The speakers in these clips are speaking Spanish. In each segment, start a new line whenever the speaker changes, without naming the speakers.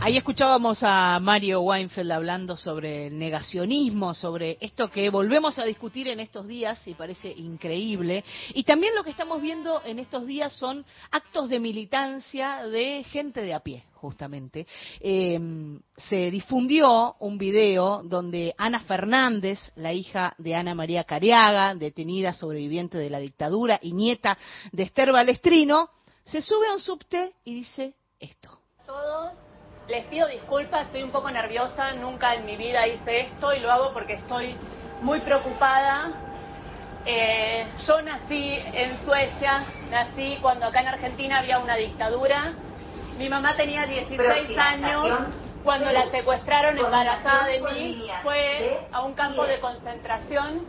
Ahí escuchábamos a Mario Weinfeld hablando sobre el negacionismo, sobre esto que volvemos a discutir en estos días y parece increíble. Y también lo que estamos viendo en estos días son actos de militancia de gente de a pie, justamente. Eh, se difundió un video donde Ana Fernández, la hija de Ana María Cariaga, detenida sobreviviente de la dictadura y nieta de Esther Balestrino, se sube a un subte y dice esto.
Todos les pido disculpas, estoy un poco nerviosa, nunca en mi vida hice esto y lo hago porque estoy muy preocupada. Eh, yo nací en Suecia, nací cuando acá en Argentina había una dictadura. Mi mamá tenía 16 años cuando la secuestraron embarazada de mí, fue a un campo de concentración,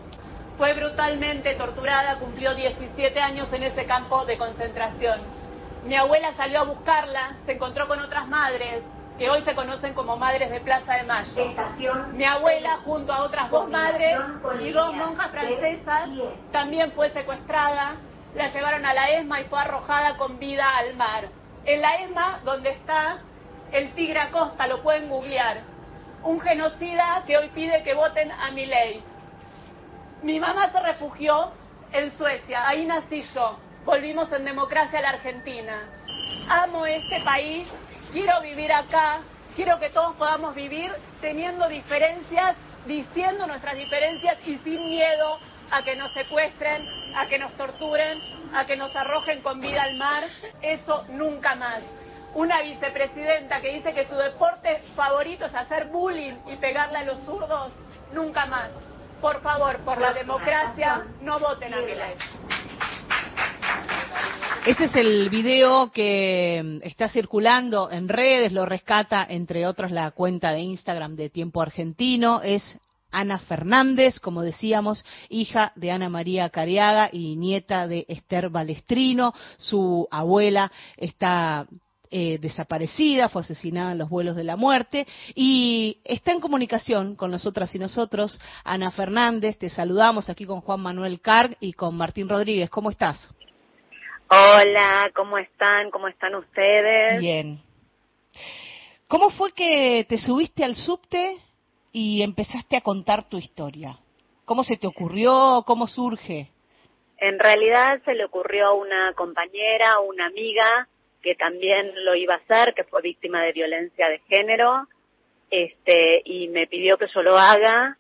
fue brutalmente torturada, cumplió 17 años en ese campo de concentración. Mi abuela salió a buscarla, se encontró con otras madres, que hoy se conocen como Madres de Plaza de Mayo. Mi abuela, junto a otras dos madres y dos monjas francesas, también fue secuestrada, la llevaron a la ESMA y fue arrojada con vida al mar. En la ESMA, donde está el tigre Acosta, lo pueden googlear, un genocida que hoy pide que voten a mi ley. Mi mamá se refugió en Suecia, ahí nací yo, volvimos en democracia a la Argentina. Amo este país quiero vivir acá, quiero que todos podamos vivir teniendo diferencias, diciendo nuestras diferencias y sin miedo a que nos secuestren, a que nos torturen, a que nos arrojen con vida al mar. Eso nunca más. Una vicepresidenta que dice que su deporte favorito es hacer bullying y pegarle a los zurdos, nunca más. Por favor, por la democracia, no voten a mi ley.
Ese es el video que mm, está circulando en redes, lo rescata entre otros la cuenta de Instagram de Tiempo Argentino, es Ana Fernández, como decíamos, hija de Ana María Cariaga y nieta de Esther Balestrino. Su abuela está eh, desaparecida, fue asesinada en los vuelos de la muerte y está en comunicación con nosotras y nosotros. Ana Fernández, te saludamos aquí con Juan Manuel Carg y con Martín Rodríguez. ¿Cómo estás?
Hola, ¿cómo están? ¿Cómo están ustedes?
Bien. ¿Cómo fue que te subiste al subte y empezaste a contar tu historia? ¿Cómo se te ocurrió? ¿Cómo surge?
En realidad se le ocurrió a una compañera, una amiga, que también lo iba a hacer, que fue víctima de violencia de género, este, y me pidió que yo lo haga.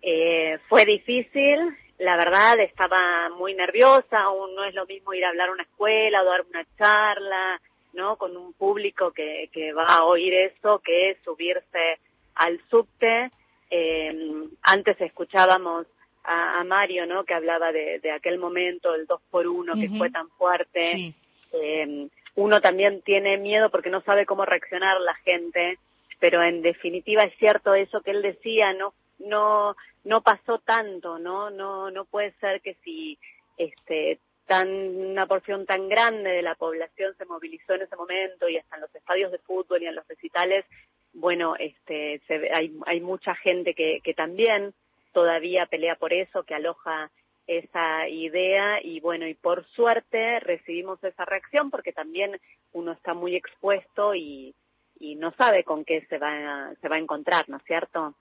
Eh, fue difícil, la verdad estaba muy nerviosa, aún no es lo mismo ir a hablar a una escuela o dar una charla, ¿no? Con un público que, que va a oír eso, que es subirse al subte. Eh, antes escuchábamos a, Mario, ¿no? Que hablaba de, aquel momento, el dos por uno, que fue tan fuerte. Eh, uno también tiene miedo porque no sabe cómo reaccionar la gente, pero en definitiva es cierto eso que él decía, no no no pasó tanto, ¿no? No no puede ser que si este tan una porción tan grande de la población se movilizó en ese momento y hasta en los estadios de fútbol y en los recitales, bueno, este se, hay hay mucha gente que que también todavía pelea por eso, que aloja esa idea y bueno, y por suerte recibimos esa reacción porque también uno está muy expuesto y, y no sabe con qué se va, se va a encontrar, ¿no es cierto?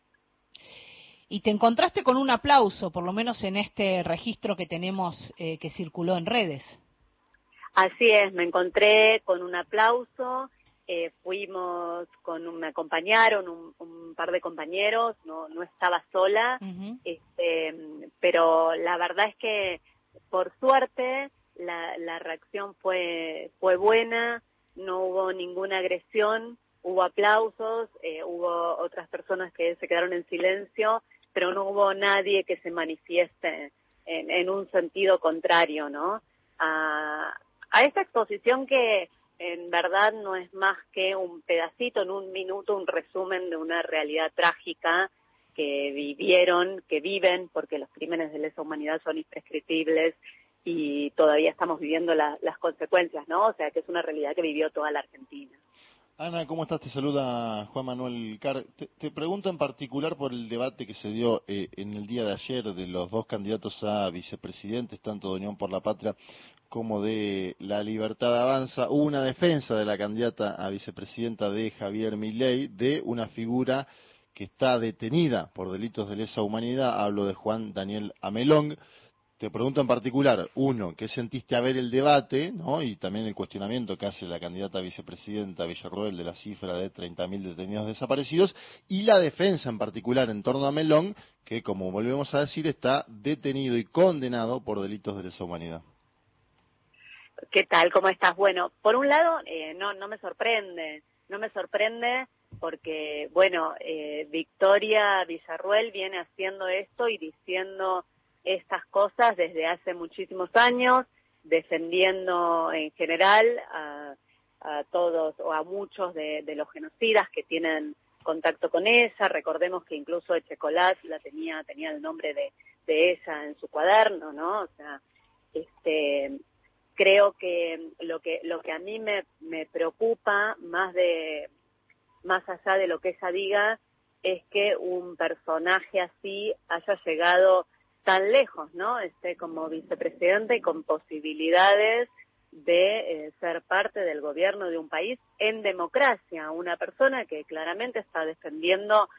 Y te encontraste con un aplauso, por lo menos en este registro que tenemos eh, que circuló en redes.
Así es, me encontré con un aplauso, eh, fuimos con un, me acompañaron un, par de compañeros, no, no estaba sola, este, pero la verdad es que por suerte la, la reacción fue, fue buena, no hubo ninguna agresión, hubo aplausos, eh, hubo otras personas que se quedaron en silencio pero no hubo nadie que se manifieste en, un sentido contrario, ¿no? A, a esta exposición que en verdad no es más que un pedacito, en un minuto, un resumen de una realidad trágica que vivieron, que viven, porque los crímenes de lesa humanidad son imprescriptibles y todavía estamos viviendo las consecuencias, ¿no? O sea, que es una realidad que vivió toda la Argentina.
Ana, ¿cómo estás? Te saluda Juan Manuel Car. Te, pregunto en particular por el debate que se dio eh, en el día de ayer de los dos candidatos a vicepresidentes, tanto de Unión por la Patria como de la libertad avanza, una defensa de la candidata a vicepresidenta de Javier Milei de una figura que está detenida por delitos de lesa humanidad, hablo de Juan Daniel Amelong. Te pregunto en particular, uno, ¿qué sentiste a ver el debate ¿no? y también el cuestionamiento que hace la candidata vicepresidenta Villarroel de la cifra de 30.000 detenidos desaparecidos y la defensa en particular en torno a Melón, que como volvemos a decir está detenido y condenado por delitos de lesa humanidad?
¿Qué tal? ¿Cómo estás? Bueno, por un lado, eh, no, no me sorprende, no me sorprende porque, bueno, eh, Victoria Villarruel viene haciendo esto y diciendo estas cosas desde hace muchísimos años, defendiendo en general a, todos o a muchos de, los genocidas que tienen contacto con ella. Recordemos que incluso Echecolat la tenía, tenía el nombre de, de ella en su cuaderno, ¿no? O sea, este, creo que lo que lo que a mí me, me preocupa más de más allá de lo que ella diga es que un personaje así haya llegado tan lejos, ¿no? Este como vicepresidente y con posibilidades de eh, ser parte del gobierno de un país en democracia, una persona que claramente está defendiendo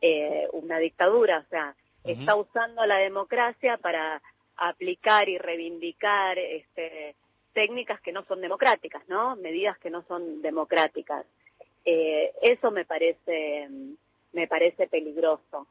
eh, una dictadura, o sea, está usando la democracia para aplicar y reivindicar este técnicas que no son democráticas, ¿no? Medidas que no son democráticas. Eh, eso me parece, me parece peligroso.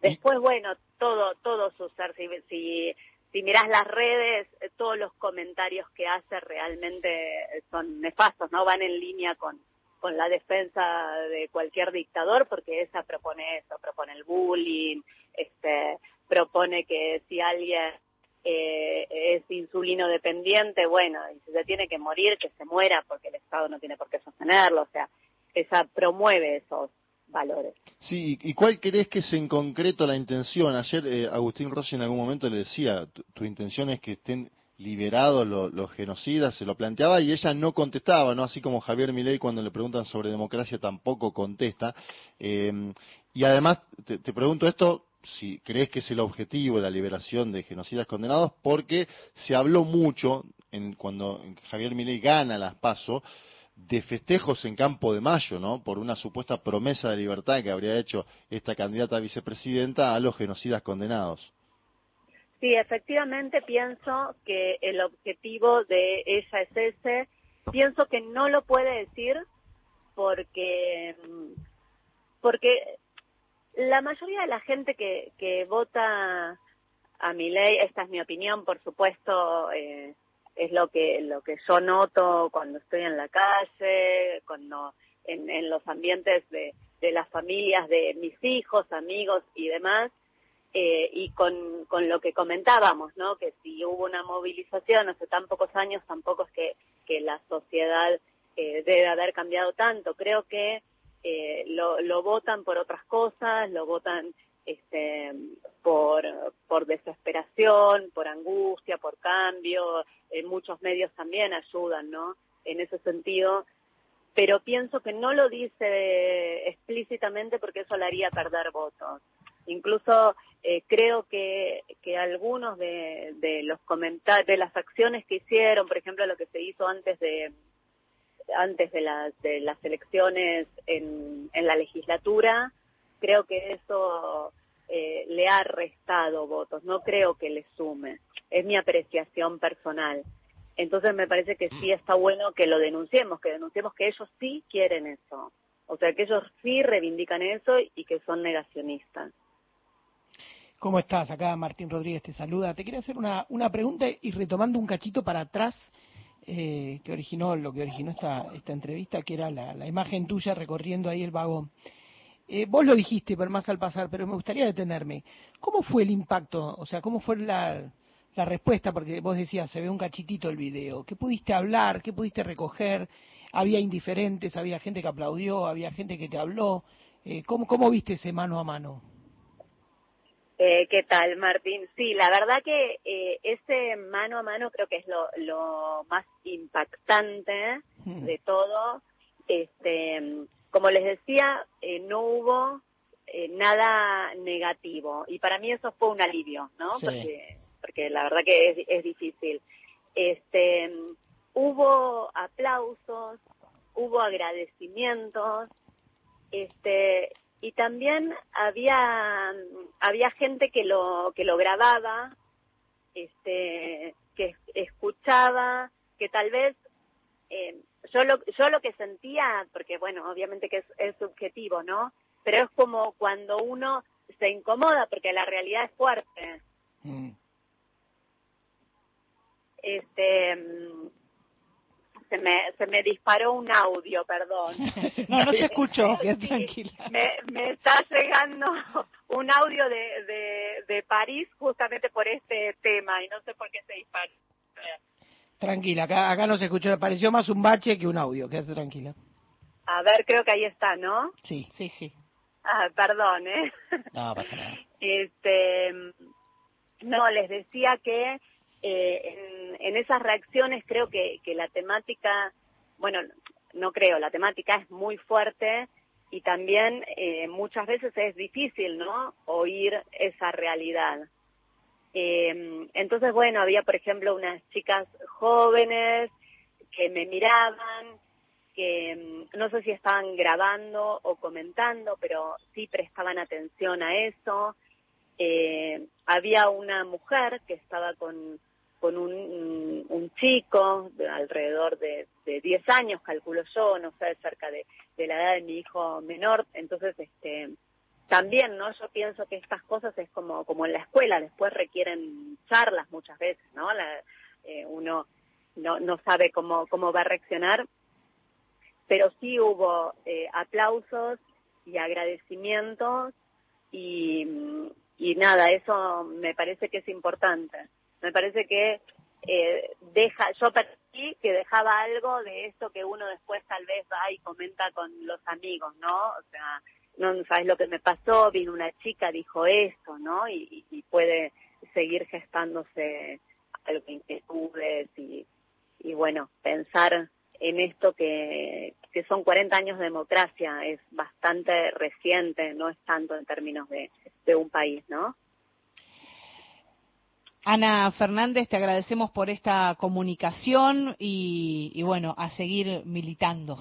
Después, bueno, todo, todo su ser, si, si, si mirás las redes, todos los comentarios que hace realmente son nefastos, ¿no? Van en línea con, con la defensa de cualquier dictador, porque esa propone eso, propone el bullying, este, propone que si alguien eh, es insulino dependiente, bueno, y si se tiene que morir, que se muera porque el Estado no tiene por qué sostenerlo, o sea, esa promueve esos valores.
Sí, ¿y cuál crees que es en concreto la intención? Ayer eh, Agustín Rossi en algún momento le decía, tu, intención es que estén liberados los, genocidas, se lo planteaba y ella no contestaba, ¿no? Así como Javier Milei cuando le preguntan sobre democracia tampoco contesta. Eh, y además, te pregunto esto si crees que es el objetivo la liberación de genocidas condenados, porque se habló mucho en, cuando Javier Milei gana las PASO de festejos en Campo de Mayo, ¿no? Por una supuesta promesa de libertad que habría hecho esta candidata a vicepresidenta a los genocidas condenados.
Sí, efectivamente pienso que el objetivo de ella es ese. Pienso que no lo puede decir porque porque la mayoría de la gente que, que vota a mi ley, esta es mi opinión, por supuesto, eh, es lo que lo que yo noto cuando estoy en la calle, cuando en, en los ambientes de, de las familias de mis hijos, amigos y demás, eh, y con, con lo que comentábamos, ¿no? Que si hubo una movilización hace tan pocos años, tampoco es que, que la sociedad eh, debe haber cambiado tanto. Creo que eh, lo, lo votan por otras cosas, lo votan este, por, desesperación, por angustia, por cambio. En muchos medios también ayudan, ¿no? En ese sentido. Pero pienso que no lo dice explícitamente porque eso le haría perder votos. Incluso eh, creo que, que algunos de, de los comentarios, de las acciones que hicieron, por ejemplo, lo que se hizo antes de, antes de las, de las elecciones en, en la legislatura, creo que eso eh, le ha restado votos, no creo que le sume, es mi apreciación personal. Entonces me parece que sí está bueno que lo denunciemos, que denunciemos que ellos sí quieren eso, o sea, que ellos sí reivindican eso y que son negacionistas.
¿Cómo estás? Acá Martín Rodríguez te saluda. Te quería hacer una, una pregunta y retomando un cachito para atrás eh, que originó lo que originó esta, esta entrevista, que era la, imagen tuya recorriendo ahí el vagón. Eh, vos lo dijiste, pero más al pasar, pero me gustaría detenerme. ¿Cómo fue el impacto? O sea, ¿cómo fue la, la respuesta? Porque vos decías, se ve un cachitito el video. ¿Qué pudiste hablar? ¿Qué pudiste recoger? ¿Había indiferentes? ¿Había gente que aplaudió? ¿Había gente que te habló? Eh, ¿cómo, ¿Cómo viste ese mano a mano?
Eh, ¿Qué tal, Martín? Sí, la verdad que eh, ese mano a mano creo que es lo, lo más impactante hmm. de todo. Este, como les decía, eh, no hubo eh, nada negativo y para mí eso fue un alivio, ¿no? Porque, porque la verdad que es, es difícil. este, hubo aplausos, hubo agradecimientos, este, y también había había gente que lo que lo grababa, este, que escuchaba, que tal vez eh, yo lo yo lo que sentía, porque bueno, obviamente que es, subjetivo, ¿no? Pero es como cuando uno se incomoda porque la realidad es fuerte. Mm. Este se me, se me disparó un audio, perdón.
no, no se escuchó, tranquila.
Me, me, está llegando un audio de, de, de París justamente por este tema y no sé por qué se disparó.
Tranquila, acá, acá no se escuchó, pareció más un bache que un audio, quédate tranquila.
A ver, creo que ahí está, ¿no?
Sí, sí, sí.
Ah, perdón, ¿eh?
No, pasa nada.
Este, no, les decía que eh, en, esas reacciones creo que, que la temática, bueno, no creo, la temática es muy fuerte y también eh, muchas veces es difícil, ¿no? Oír esa realidad. Eh, entonces, bueno, había, por ejemplo, unas chicas jóvenes que me miraban, que mm, no sé si estaban grabando o comentando, pero sí prestaban atención a eso. Eh, había una mujer que estaba con, con un, un chico de alrededor de, de 10 años, calculo yo, no sé, cerca de la edad de mi hijo menor. Entonces, este, también, ¿no? Yo pienso que estas cosas es como, como en la escuela, después requieren charlas muchas veces, ¿no? La, eh, uno no, no sabe cómo, cómo va a reaccionar, pero sí hubo eh, aplausos y agradecimientos y, y nada, eso me parece que es importante. Me parece que eh, deja, yo percibí que dejaba algo de esto que uno después tal vez va y comenta con los amigos, ¿no? O sea, no sabes lo que me pasó, vino una chica, dijo esto, ¿no? Y, puede seguir gestándose algo inquietudes y, y bueno, pensar en esto que, que son 40 años de democracia, es bastante reciente, no es tanto en términos de, de un país, ¿no?
Ana Fernández, te agradecemos por esta comunicación y, y bueno, a seguir militando.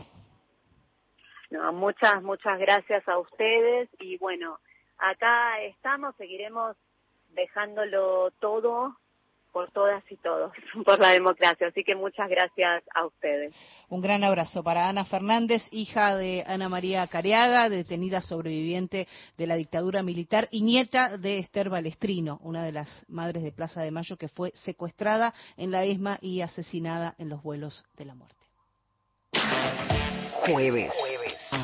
No, muchas, muchas gracias a ustedes y bueno, acá estamos, seguiremos dejándolo todo por todas y todos, por la democracia. Así que muchas gracias a ustedes.
Un gran abrazo para Ana Fernández, hija de Ana María Cariaga, detenida sobreviviente de la dictadura militar y nieta de Esther Balestrino, una de las madres de Plaza de Mayo que fue secuestrada en la ESMA y asesinada en los vuelos de la muerte.
Jueves place uh-huh.